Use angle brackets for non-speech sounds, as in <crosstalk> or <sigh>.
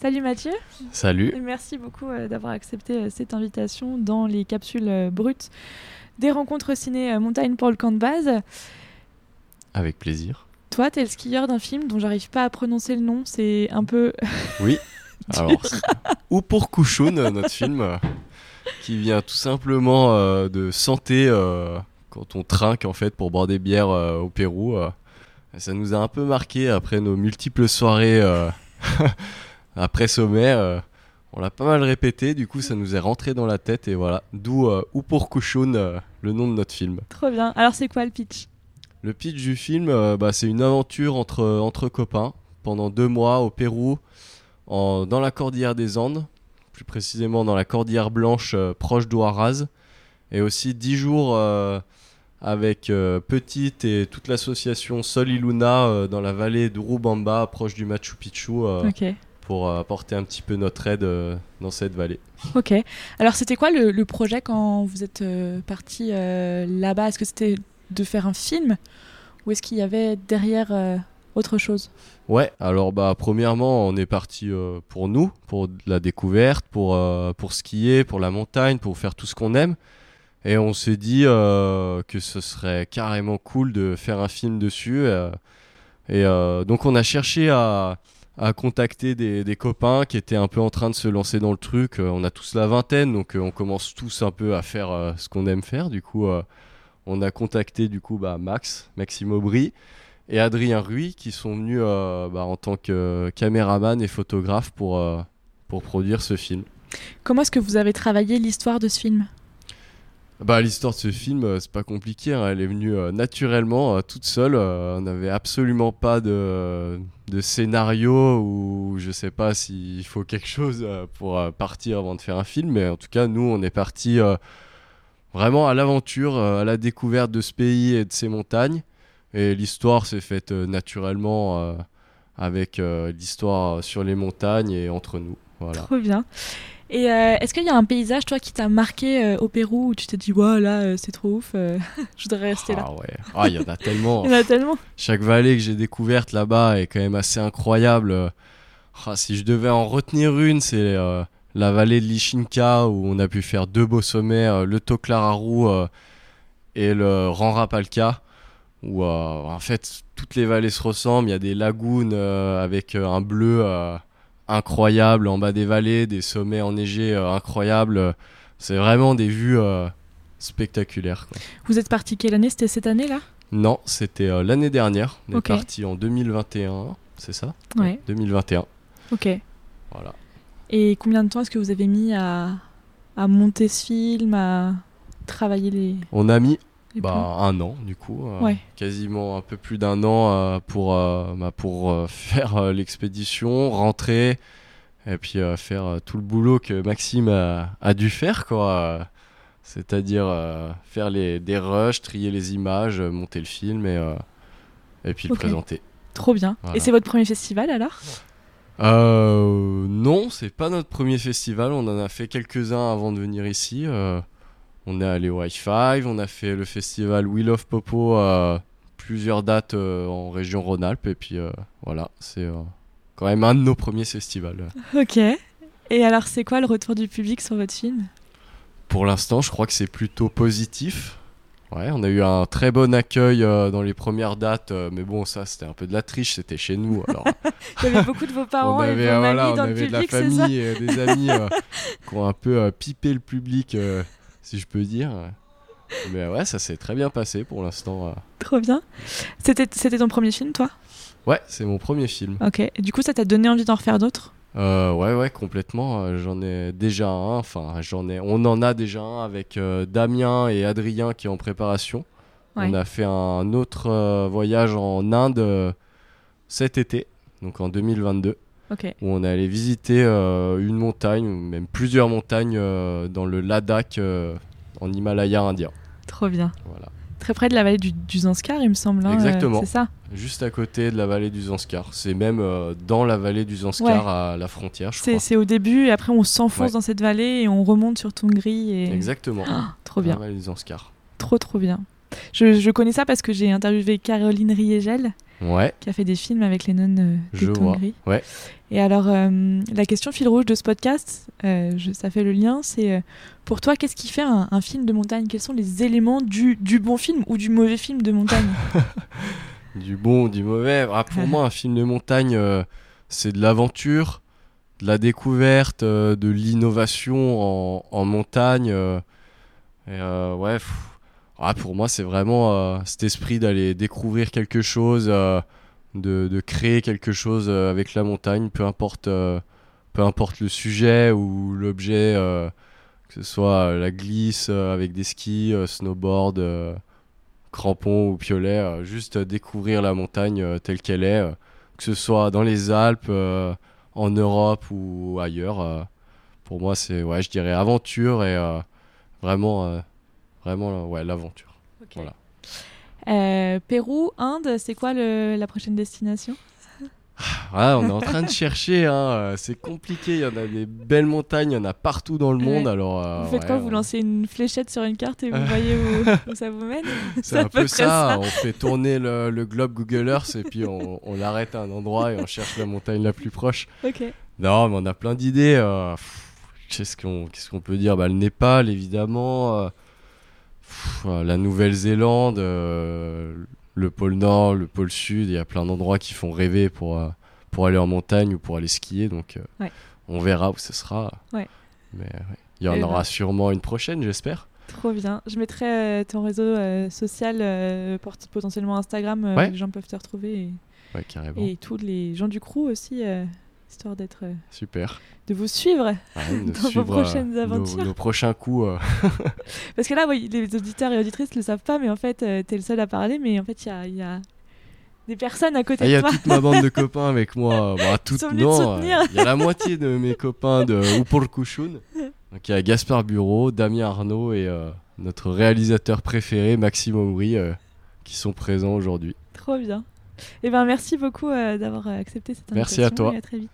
Salut Mathieu. Salut. Merci beaucoup euh, d'avoir accepté euh, cette invitation dans les capsules euh, brutes des rencontres ciné montagne pour le camp de base. Avec plaisir. Toi, tu es le skieur d'un film dont j'arrive pas à prononcer le nom, c'est un peu. <laughs> Oui. Alors, ou pour Kouchoun, notre film, qui vient tout simplement de santé quand on trinque en fait pour boire des bières au Pérou. ça nous a un peu marqué après nos multiples soirées <laughs> après sommet, euh, on l'a pas mal répété, du coup ça nous est rentré dans la tête et voilà. D'où euh, ou pour Kushun, euh, le nom de notre film. Trop bien. Alors c'est quoi le pitch? Le pitch du film, bah, c'est une aventure entre, entre copains pendant deux mois au Pérou, en, dans la cordillère des Andes, plus précisément dans la cordillère blanche proche d'Huaraz, et aussi dix jours avec Petite et toute l'association Sol y Luna dans la vallée d'Urubamba, proche du Machu Picchu. Pour apporter un petit peu notre aide euh, dans cette vallée. Ok. Alors c'était quoi le, projet quand vous êtes euh, parti euh, là-bas? Est-ce que c'était de faire un film? Ou est-ce qu'il y avait derrière autre chose? Ouais, alors bah premièrement on est parti pour nous, pour la découverte, pour, pour skier, pour la montagne, pour faire tout ce qu'on aime. Et on s'est dit que ce serait carrément cool de faire un film dessus. et donc on a cherché à à contacter des, copains qui étaient un peu en train de se lancer dans le truc. Euh, on a tous la vingtaine, donc euh, on commence tous un peu à faire euh, ce qu'on aime faire. Du coup, on a contacté du coup bah, Max, Maxime Aubry et Adrien Ruy qui sont venus bah, en tant que caméraman et photographe pour, pour produire ce film. Comment est-ce que vous avez travaillé l'histoire de ce film? Bah, l'histoire de ce film, euh, c'est pas compliqué. Hein. Elle est venue euh, naturellement, euh, toute seule. on n'avait absolument pas de, de, scénario ou je sais pas s'il faut quelque chose pour partir avant de faire un film. Mais en tout cas, nous, on est parti vraiment à l'aventure, à la découverte de ce pays et de ses montagnes. Et l'histoire s'est faite naturellement avec l'histoire sur les montagnes et entre nous. Voilà. Trop bien. Et euh, est-ce qu'il y a un paysage, toi, qui t'a marqué euh, au Pérou où tu t'es dit, waouh, là, euh, c'est trop ouf, <laughs> je voudrais rester là? Ah ouais, ah, il y en a tellement. <laughs> Il y en a tellement. Chaque vallée que j'ai découverte là-bas est quand même assez incroyable. Ah, si je devais en retenir une, c'est la vallée de l'Ichinka où on a pu faire deux beaux sommets, le Toclararu et le Ranrapalca où en fait toutes les vallées se ressemblent. Il y a des lagunes avec un bleu incroyable en bas des vallées, des sommets enneigés euh, incroyables. C'est vraiment des vues euh, spectaculaires. Vous êtes parti quelle année? C'était cette année-là? Non, c'était euh, l'année dernière. On est parti en 2021, c'est ça? Ouais. 2021. Ok. Voilà. Et combien de temps est-ce que vous avez mis à, à monter ce film, à travailler les... On a mis bah, un an du coup, euh, quasiment un peu plus d'un an euh, pour, euh, bah, pour <laughs> faire l'expédition, rentrer et puis faire tout le boulot que Maxime a, dû faire quoi. C'est-à-dire faire les, des rushs, trier les images, monter le film et, et puis le présenter. Trop bien. Et c'est votre premier festival alors? Non, c'est pas notre premier festival. On en a fait quelques-uns avant de venir ici. On est allé au Wi-Fi, on a fait le festival Wheel of Popo à plusieurs dates euh, en région Rhône-Alpes. Et puis euh, voilà, c'est euh, quand même un de nos premiers festivals. <laughs> Ok. Et alors, c'est quoi le retour du public sur votre film? Pour l'instant, je crois que c'est plutôt positif. Ouais, on a eu un très bon accueil dans les premières dates, mais bon, ça c'était un peu de la triche, c'était chez nous. Alors... <laughs> Il y avait beaucoup de vos parents et vos voilà, dans on avait de la famille et des amis qui ont un peu pipé le public si je peux dire. Mais ouais, ça s'est très bien passé pour l'instant. Euh. Trop bien. C'était, c'était ton premier film, toi? Ouais, c'est mon premier film. Ok. Et du coup, ça t'a donné envie d'en refaire d'autres? Euh, Ouais, ouais, complètement. Euh, j'en ai déjà un. Enfin, j'en ai. On en a déjà un avec Damien et Adrien qui est en préparation. On a fait un autre voyage en Inde cet été, donc en 2022 où on est allé visiter euh, une montagne, même plusieurs montagnes euh, dans le Ladakh, euh, en Himalaya indien. Trop bien. Voilà. Très près de la vallée du, Zanskar, il me semble. Hein, Exactement. c'est ça Juste à côté de la vallée du Zanskar. C'est même dans la vallée du Zanskar à la frontière, je crois. C'est au début, et après on s'enfonce dans cette vallée et on remonte sur Tongri. Et... Exactement. Ah, trop bien. La vallée du Zanskar. Trop, trop bien. Je, je, connais ça parce que j'ai interviewé Caroline Riegel, ouais. qui a fait des films avec les nonnes de je Vois. Ouais. Et alors, euh, la question fil rouge de ce podcast, euh, je- ça fait le lien, c'est euh, pour toi, qu'est-ce qui fait un, un film de montagne? Quels sont les éléments du, du bon film ou du mauvais film de montagne? <laughs> Du bon, du mauvais? Ah, pour moi, un film de montagne, c'est de l'aventure, de la découverte, de l'innovation en, en montagne. et ouais, pff, ah, pour moi, c'est vraiment cet esprit d'aller découvrir quelque chose, de, de créer quelque chose euh, avec la montagne, peu importe, euh, peu importe le sujet ou l'objet, euh, que ce soit la glisse avec des skis, snowboard. euh, crampons ou piolets, euh, juste découvrir la montagne telle qu'elle est, que ce soit dans les Alpes, en Europe ou ailleurs. pour moi, c'est, ouais, je dirais aventure et vraiment, vraiment, ouais, l'aventure. Voilà. Euh, Pérou, Inde, c'est quoi le- la prochaine destination? Ouais, on est en train de chercher, hein, euh, c'est compliqué. Il y en a des belles montagnes, il y en a partout dans le monde. Alors, euh, Vous faites ouais, quoi on- Vous lancez une fléchette sur une carte et vous voyez où, <laughs> où ça vous mène? C'est un <laughs> peu ça. ça. On fait tourner le, le globe Google Earth et puis on, on l'arrête à un endroit et on cherche la montagne la plus proche. Ok. Non, mais on a plein d'idées. euh, Qu'est-ce qu'on peut dire? Bah, Le Népal, évidemment. euh, pff, euh, la Nouvelle-Zélande, euh, le pôle Nord, le pôle Sud. Il y a plein d'endroits qui font rêver pour, euh, pour aller en montagne ou pour aller skier. Donc, Ouais. on verra où ce sera. Ouais. Mais il y en Eh aura ben. sûrement une prochaine, j'espère. Trop bien. Je mettrai euh, ton réseau euh, social, euh, pot- potentiellement Instagram, Ouais. les gens peuvent te retrouver et, Ouais, et tous les gens du crew aussi, histoire d'être, euh, Super. de vous suivre. <laughs> Dans vos euh, prochaines nos- aventures. Nos, prochains coups. euh, <laughs> Parce que là, oui, les auditeurs et auditrices le savent pas, mais en fait, euh, t'es le seul à parler, mais en fait, il y a, il y a des personnes à côté Ah, Il y de a toi. toute ma bande de copains <laughs> avec moi. Bah, toutes, sont venus te non, euh, Il y a la moitié de mes copains de Upurkushun. Donc il y a Gaspard Bureau, Damien Arnaud et euh, notre réalisateur préféré, Maxime Aubry, euh, qui sont présents aujourd'hui. Trop bien. Eh ben, merci beaucoup euh, d'avoir euh, accepté cette Merci à invitation toi. et à très vite.